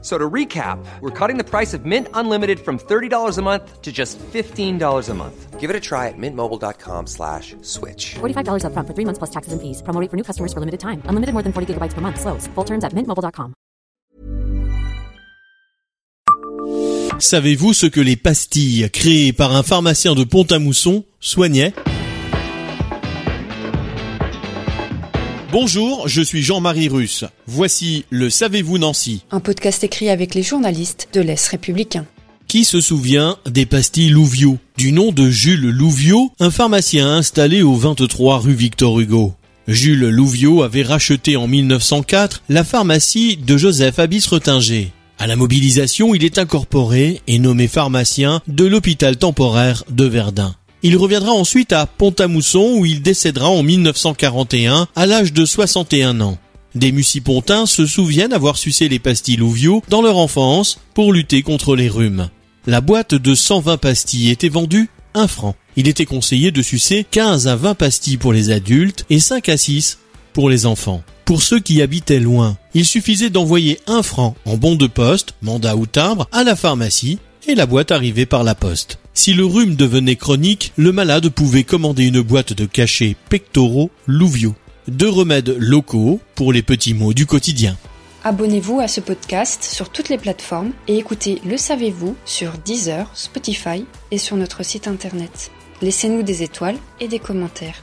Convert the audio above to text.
So to recap, we're cutting the price of Mint Unlimited from $30 a month to just $15 a month. Give it a try at mintmobile.com slash switch. $45 upfront for three months plus taxes and fees. Promo rate for new customers for limited time. Unlimited more than 40 gigabytes per month. Slows. Full terms at mintmobile.com. Savez-vous ce que les pastilles créées par un pharmacien de Pont-à-Mousson soignaient Bonjour, je suis Jean-Marie Russe. Voici le Savez-vous Nancy Un podcast écrit avec les journalistes de l'Est républicain. Qui se souvient des pastilles Louvio? Du nom de Jules Louvio, un pharmacien installé au 23 rue Victor Hugo. Jules Louvio avait racheté en 1904 la pharmacie de Joseph Abis Retinger. À la mobilisation, il est incorporé et nommé pharmacien de l'hôpital temporaire de Verdun. Il reviendra ensuite à Pont-à-Mousson où il décédera en 1941 à l'âge de 61 ans. Des mucipontins se souviennent avoir sucé les pastilles Louvio dans leur enfance pour lutter contre les rhumes. La boîte de 120 pastilles était vendue 1 franc. Il était conseillé de sucer 15 à 20 pastilles pour les adultes et 5 à 6 pour les enfants. Pour ceux qui habitaient loin, il suffisait d'envoyer 1 franc en bon de poste, mandat ou timbre à la pharmacie et la boîte arrivait par la poste. Si le rhume devenait chronique, le malade pouvait commander une boîte de cachets pectoraux Louvio. Deux remèdes locaux pour les petits maux du quotidien. Abonnez-vous à ce podcast sur toutes les plateformes et écoutez Le Savez-vous sur Deezer, Spotify et sur notre site internet. Laissez-nous des étoiles et des commentaires.